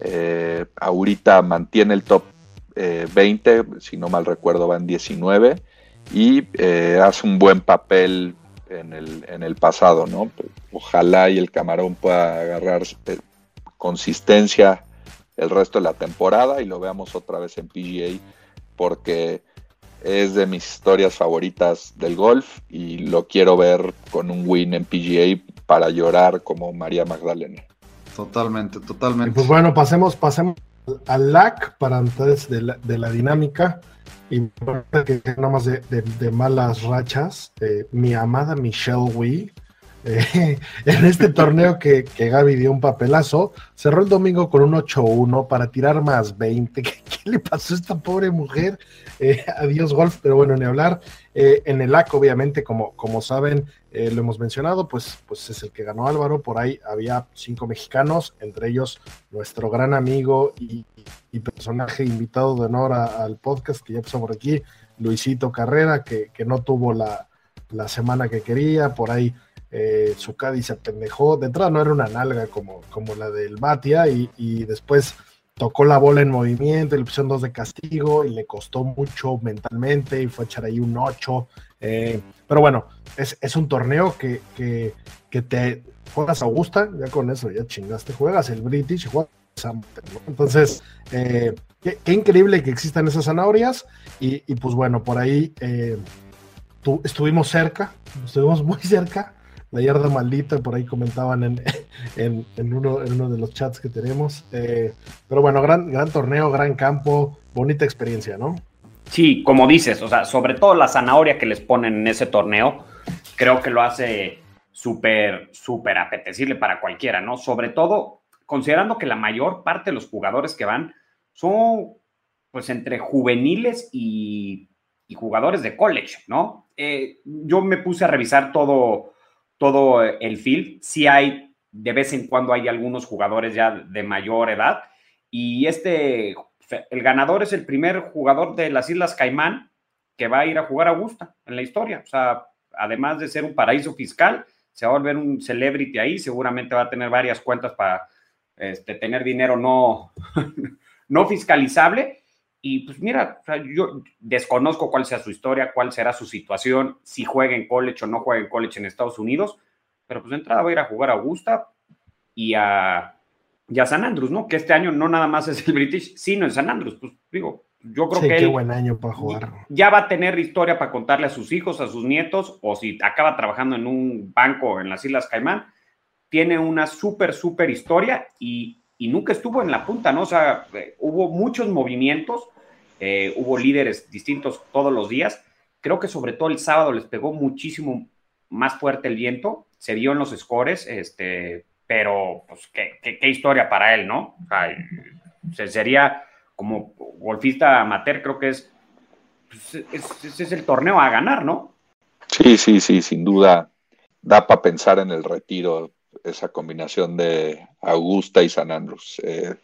eh, ahorita mantiene el top 20, si no mal recuerdo va en 19, y hace un buen papel en el, en el pasado, ¿no? Ojalá y el camarón pueda agarrar consistencia el resto de la temporada y lo veamos otra vez en PGA porque es de mis historias favoritas del golf y lo quiero ver con un win en PGA para llorar como María Magdalena. Totalmente, totalmente. pues bueno, pasemos, pasemos al LAC para antes de la, de la dinámica y que más de, de, malas rachas. Eh, mi amada Michelle Wee eh, [LAUGHS] en este torneo que, que, Gaby dio un papelazo, cerró el domingo con un 8-1 para tirar más 20. [LAUGHS] ¿Qué, le pasó a esta pobre mujer? Eh, adiós golf, pero bueno, ni hablar. Eh, en el AC, obviamente, como, como saben, lo hemos mencionado, pues, pues es el que ganó Álvaro. Por ahí había cinco mexicanos, entre ellos nuestro gran amigo y, personaje invitado de honor al podcast que ya pasó por aquí, Luisito Carrera, que, que no tuvo la, la semana que quería. Por ahí eh, Zucadi se pendejó. De entrada no era una nalga como, como la del Batia y, después tocó la bola en movimiento y le pusieron dos de castigo y le costó mucho mentalmente y fue a echar ahí un 8. Eh, pero bueno, es, un torneo que, que, te juegas Augusta, ya con eso ya chingaste, juegas el British y juegas Entonces, eh, qué, increíble que existan esas zanahorias y, pues bueno, por ahí eh, estuvimos cerca, estuvimos muy cerca la yarda maldita, por ahí comentaban [LAUGHS] en, en, uno, en uno de los chats que tenemos. Eh, pero bueno, gran, gran torneo, gran campo, bonita experiencia, ¿no? Sí, como dices, o sea, sobre todo la zanahoria que les ponen en ese torneo, creo que lo hace súper, súper apetecible para cualquiera, ¿no? Sobre todo considerando que la mayor parte de los jugadores que van son, pues, entre juveniles y, jugadores de college, ¿no? Eh, yo me puse a revisar todo todo el field. Sí hay, de vez en cuando hay algunos jugadores ya de mayor edad. Y este, el ganador es el primer jugador de las Islas Caimán que va a ir a jugar a Augusta en la historia. O sea, además de ser un paraíso fiscal, se va a volver un celebrity ahí. Seguramente va a tener varias cuentas para este, tener dinero no, [LAUGHS] no fiscalizable. Y pues mira, yo desconozco cuál sea su historia, cuál será su situación, si juega en college o no juega en college en Estados Unidos, pero pues de entrada va a ir a jugar a Augusta y a, San Andrews, ¿no? Que este año no nada más es el British, sino en San Andrews. Pues digo, yo creo que qué buen año para jugar. Ya va a tener historia para contarle a sus hijos, a sus nietos, o si acaba trabajando en un banco en las Islas Caimán, tiene una súper, súper historia y, y nunca estuvo en la punta, ¿no? O sea, eh, hubo muchos movimientos eh, hubo líderes distintos todos los días. Creo que sobre todo el sábado les pegó muchísimo más fuerte el viento, se vio en los scores, este, pero pues qué, historia para él, ¿no? O sea, sería como golfista amateur, creo que es, pues, es, es, el torneo a ganar, ¿no? Sí, sí, sí, sin duda da para pensar en el retiro esa combinación de Augusta y San Andrés. Eh,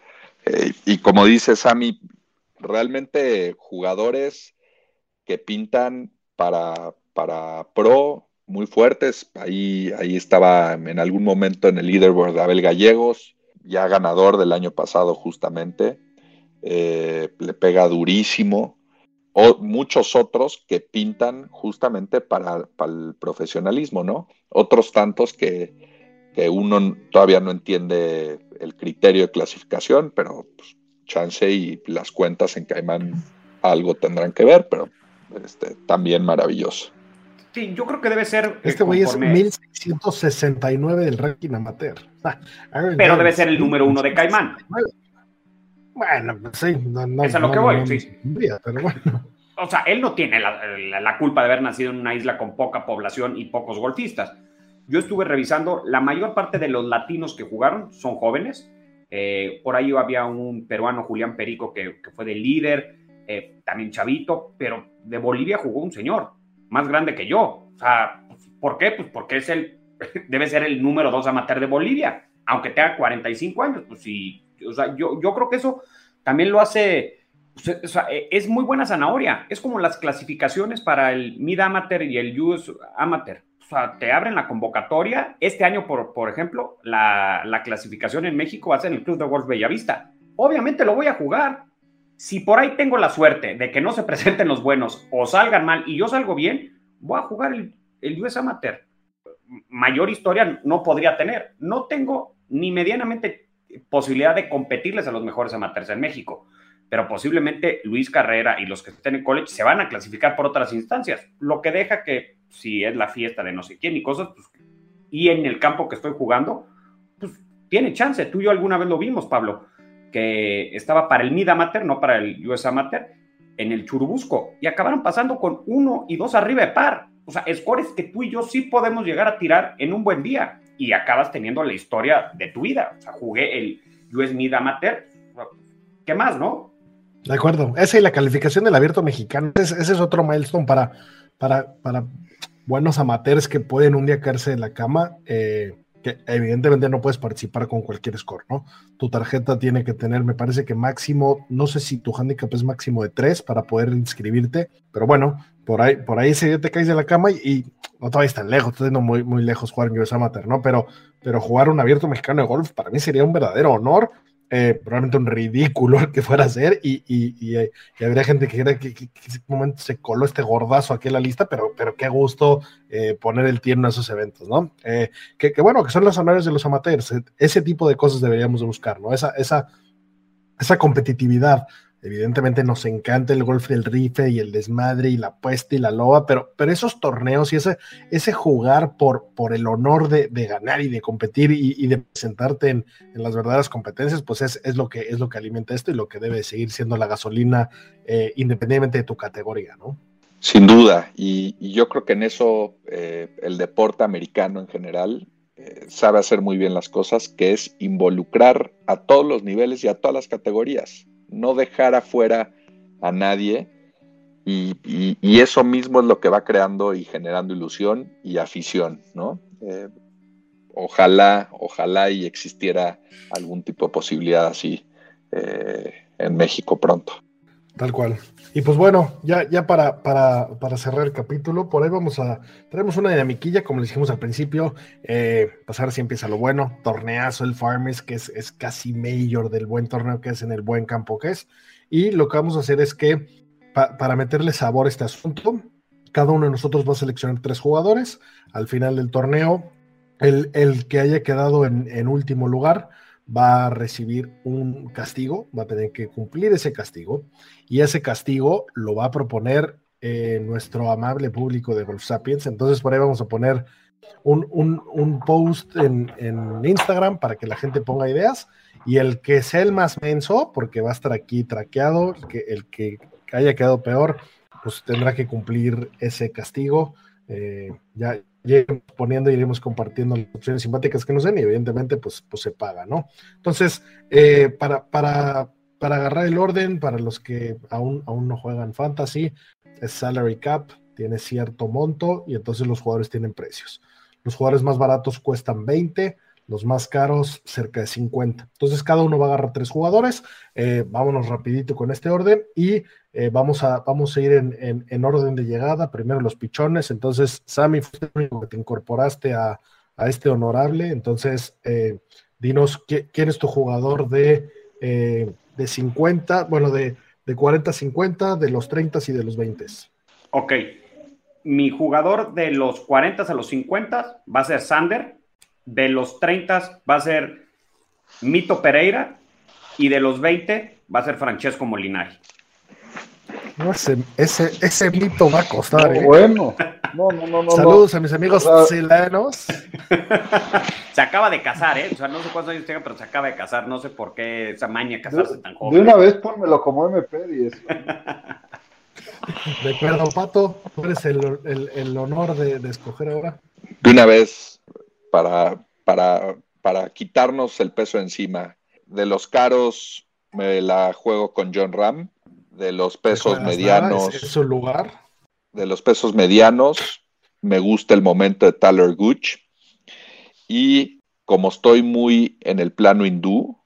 eh, y como dice Sammy, realmente jugadores que pintan para, para pro muy fuertes. Ahí, ahí estaba en algún momento en el leaderboard de Abel Gallegos, ya ganador del año pasado justamente. Eh, le pega durísimo. O muchos otros que pintan justamente para, el profesionalismo, ¿no? Otros tantos que, que, uno todavía no entiende el criterio de clasificación, pero pues, chance y las cuentas en Caimán algo tendrán que ver, pero este, también maravilloso. Sí, yo creo que debe ser. Eh, este güey es 1669 del ranking amateur. [LAUGHS] pero debe ser el número uno de Caimán. Bueno, pues sí, no, no, es a lo que voy, sí. pero bueno. O sea, él no tiene la, la, culpa de haber nacido en una isla con poca población y pocos golfistas. Yo estuve revisando, la mayor parte de los latinos que jugaron son jóvenes, eh, por ahí había un peruano, Julián Perico, que, fue de líder, eh, también chavito, pero de Bolivia jugó un señor, más grande que yo. O sea, ¿por qué? Pues porque es el, [LAUGHS] debe ser el número dos amateur de Bolivia, aunque tenga 45 años. Pues sí, o sea, yo, yo creo que eso también lo hace, pues, e, es muy buena zanahoria. Es como las clasificaciones para el Mid Amateur y el US Amateur sea, te abren la convocatoria. Este año, por, por ejemplo, la, clasificación en México va a ser en el Club de Golf Bellavista. Obviamente lo voy a jugar. Si por ahí tengo la suerte de que no se [LAUGHS] presenten los buenos o salgan mal y yo salgo bien, voy a jugar el, el US Amateur. Mayor historia no podría tener. No tengo ni medianamente posibilidad de competirles a los mejores amateurs en México. Pero posiblemente Luis Carrera y los que estén en college se van a clasificar por otras instancias, lo que deja que si es la fiesta de no sé quién y cosas, pues, y en el campo que estoy jugando, pues tiene chance. Tú y yo alguna vez lo vimos, Pablo, que estaba para el Mid Amateur, no para el US Amateur, en el Churubusco, y acabaron pasando con uno y dos arriba de par. O sea, scores que tú y yo sí podemos llegar a tirar en un buen día y acabas teniendo la historia de tu vida. O sea, jugué el US Mid Amateur. ¿Qué más, no? De acuerdo. Esa y la calificación del abierto mexicano, ese, es otro milestone para, para, para buenos amateurs que pueden un día caerse de la cama. Eh, que evidentemente no puedes participar con cualquier score, ¿no? Tu tarjeta tiene que tener, me parece que máximo, no sé si tu handicap es máximo de tres para poder inscribirte, pero bueno, por ahí, por ahí ese día te caes de la cama y, no te vayas tan lejos, estás no muy, muy lejos jugar en US Amateur, ¿no? Pero, pero jugar un abierto mexicano de golf para mí sería un verdadero honor eh, un ridículo que fuera a ser y, y, y, habría gente que era que, en ese momento se coló este gordazo aquí en la lista, pero, pero qué gusto eh, poner el tierno a esos eventos, ¿no? Eh, que, que, bueno, que son los honores de los amateurs, ese tipo de cosas deberíamos de buscar, ¿no? Esa, esa, esa competitividad Evidentemente nos encanta el golf del rife y el desmadre y la apuesta y la loba, pero, pero esos torneos y ese, ese jugar por, por el honor de, ganar y de competir y, de presentarte en, las verdaderas competencias, pues es, es, lo que, es lo que alimenta esto y lo que debe seguir siendo la gasolina eh, independientemente de tu categoría, ¿no? Sin duda, y, yo creo que en eso eh, el deporte americano en general eh, sabe hacer muy bien las cosas, que es involucrar a todos los niveles y a todas las categorías no dejar afuera a nadie. Y, eso mismo es lo que va creando y generando ilusión y afición, ¿no? Eh, ojalá, ojalá y existiera algún tipo de posibilidad así eh, en México pronto. Tal cual. Y pues bueno, ya, ya para, para, cerrar el capítulo, por ahí vamos a, traemos una dinamiquilla, como les dijimos al principio, eh, pasar si empieza lo bueno, torneazo el Farmers, que es, es casi mayor del buen torneo que es en el buen campo que es. Y lo que vamos a hacer es que para meterle sabor a este asunto, cada uno de nosotros va a seleccionar tres jugadores. Al final del torneo, el, el que haya quedado en, en último lugar va a recibir un castigo, va a tener que cumplir ese castigo y ese castigo lo va a proponer eh, nuestro amable público de Golf Sapiens. Entonces por ahí vamos a poner un, post en, Instagram para que la gente ponga ideas y el que sea el más menso, porque va a estar aquí traqueado, el que, el que haya quedado peor, pues tendrá que cumplir ese castigo. Eh, ya, iremos poniendo, iremos compartiendo las opciones simpáticas que nos den y evidentemente pues, pues se paga, ¿no? Entonces, eh, para, para, para agarrar el orden, para los que aún, aún no juegan fantasy, es salary cap, tiene cierto monto y entonces los jugadores tienen precios. Los jugadores más baratos cuestan 20, los más caros cerca de 50. Entonces cada uno va a agarrar tres jugadores. Eh, vámonos rapidito con este orden y eh, vamos, a, vamos a ir en, orden de llegada. Primero los pichones. Entonces, Sammy, fue el único que te incorporaste a, este honorable. Entonces, eh, dinos quién es tu jugador de, de 50, bueno, de, de 40 a 50, de los 30 y de los 20. Ok. Mi jugador de los 40 a los 50 va a ser Sander de los 30 va a ser Mito Pereira y de los 20 va a ser Francesco Molinari. No, ese, ese, mito va a costar. ¿eh? Bueno, no, no, no, Saludos a mis amigos chilenos. [LAUGHS] se acaba de casar, ¿eh? O sea, no sé cuántos años tenga, pero se acaba de casar. No sé por qué esa maña casarse tan joven. De una vez pónmelo como MP y De acuerdo, Pato, tú eres el, el, honor de, de escoger ahora. De una vez, para, para, para quitarnos el peso encima. De los caros me la juego con John Ram, de los pesos medianos. ¿Es su lugar? De los pesos medianos me gusta el momento de Tyler Gooch. Y como estoy muy en el plano hindú,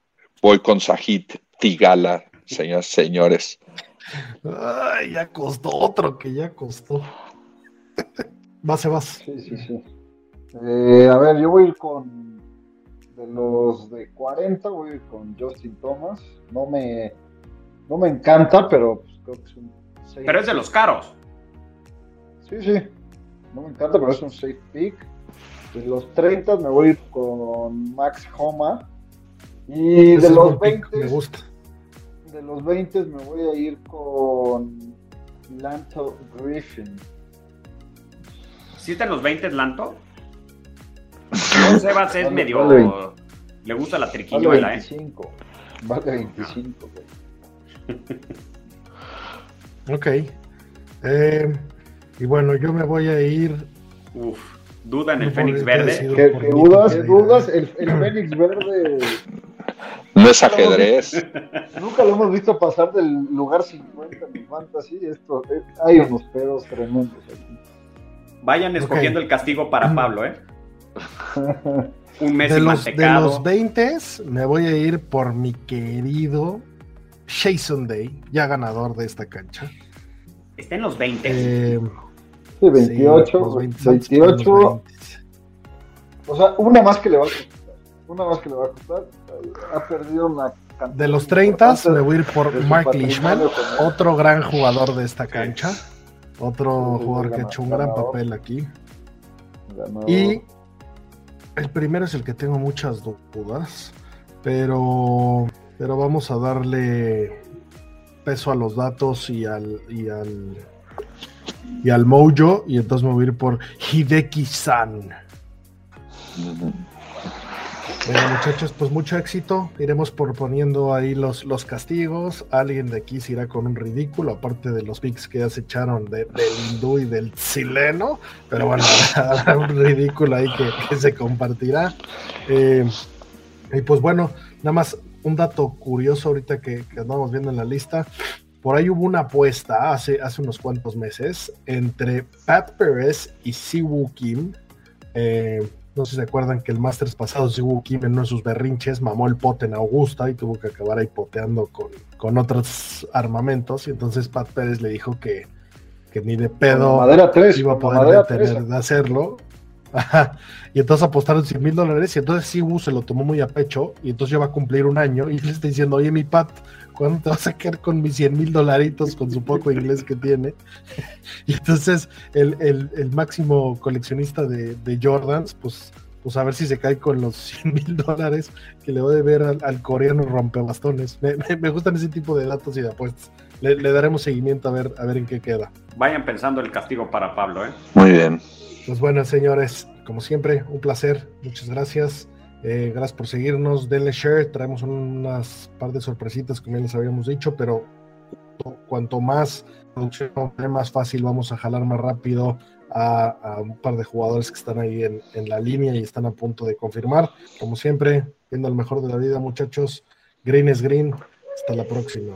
voy con Sahit Tigala, señores, señores. Ay, ya costó otro que ya costó. [LAUGHS] Vas, vas. Sí, sí, sí. Eh, a ver, yo voy a ir con. De los de 40, voy a ir con Justin Thomas. No me, no me encanta, pero pues, creo que es un. pero es de los caros. Sí, sí. No me encanta, pero es un safe pick. De los 30 me voy a ir con Max Homa. Y Ese de los buen pick, 20, Me gusta. de los 20 me voy a ir con Lanto Griffin. ¿Sí está en los 20 Lanto? [LAUGHS] No, Sebas es Vale, medio... vale 20. Le gusta la Vale triquiñuela, ¿eh? 25. Vale 25. güey. Ok. Eh, y bueno, yo me voy a ir. Uf, duda en el Fénix Verde. decir- ¿Qué, por qué mí, dudas? dudas? El, el Fénix Verde [LAUGHS] No es ajedrez. nunca lo hemos visto pasar del lugar 50 en Fantasy. Esto, eh, hay unos pedos tremendos aquí. Vayan escogiendo el castigo para Pablo, ¿eh? [LAUGHS] Un mes De y los, de los 20 me voy a ir por mi querido Jason Day, ya ganador de esta cancha. Está en los 20. Eh, Sí, 28, sí, los 20 Santos están en los 28. 20. O sea, una más que le va a costar. Una más que le va a costar. Ha perdido una cantidad. De los 30 importante me voy a ir por Mark Leishman, otro gran jugador de esta cancha. Otro Sí, jugador que ha hecho un gran ganador. papel aquí. Ganador. Y el primero es el que tengo muchas dudas, pero, pero vamos a darle peso a los datos y al, y al, y al mojo, y entonces me voy a ir por Hideki-san. Bueno, muchachos, pues mucho éxito. Iremos proponiendo ahí los, los castigos. Alguien de aquí se irá con un ridículo, aparte de los picks que ya se echaron de- del hindú y del chileno. Pero bueno, [LAUGHS] habrá un ridículo ahí que, que se compartirá. Eh, y pues bueno, nada más un dato curioso ahorita que, que andamos viendo en la lista. Por ahí hubo una apuesta hace, hace unos cuantos meses entre Pat Perez y Siwoo Kim. Eh, no sé si se acuerdan que el Masters pasado, Siwoo Kim en uno de sus berrinches mamó el pote en Augusta y tuvo que acabar ahí poteando con, con otros armamentos. Y entonces Pat Pérez le dijo que, que ni de pedo Con madera 3, iba a poder detener 3. de hacerlo. Ajá. [LAUGHS] Y entonces apostaron 100 mil dólares y entonces Siwoo se lo tomó muy a pecho y entonces ya va a cumplir un año y [LAUGHS] le está diciendo, oye mi Pat, ¿cuándo te vas a quedar con mis 100 mil dolaritos con su poco inglés que tiene? [LAUGHS] y entonces el, el- el máximo coleccionista de, de Jordans, pues, pues a ver si se cae con los 100 mil dólares que le va a deber al, al coreano rompebastones. Me, me, me gustan ese tipo de datos y de apuestas. Le, le daremos seguimiento a ver, a ver en qué queda. Vayan pensando el castigo para Pablo, ¿eh? Muy bien. Pues bueno, señores, como siempre, un placer. Muchas gracias. Eh, gracias por seguirnos. Denle share. Traemos unas par de sorpresitas, como ya les habíamos dicho, pero cuanto más producción, más fácil vamos a jalar más rápido a, un par de jugadores que están ahí en, en la línea y están a punto de confirmar. Como siempre, viendo el mejor de la vida, muchachos. Green es green. Hasta la próxima.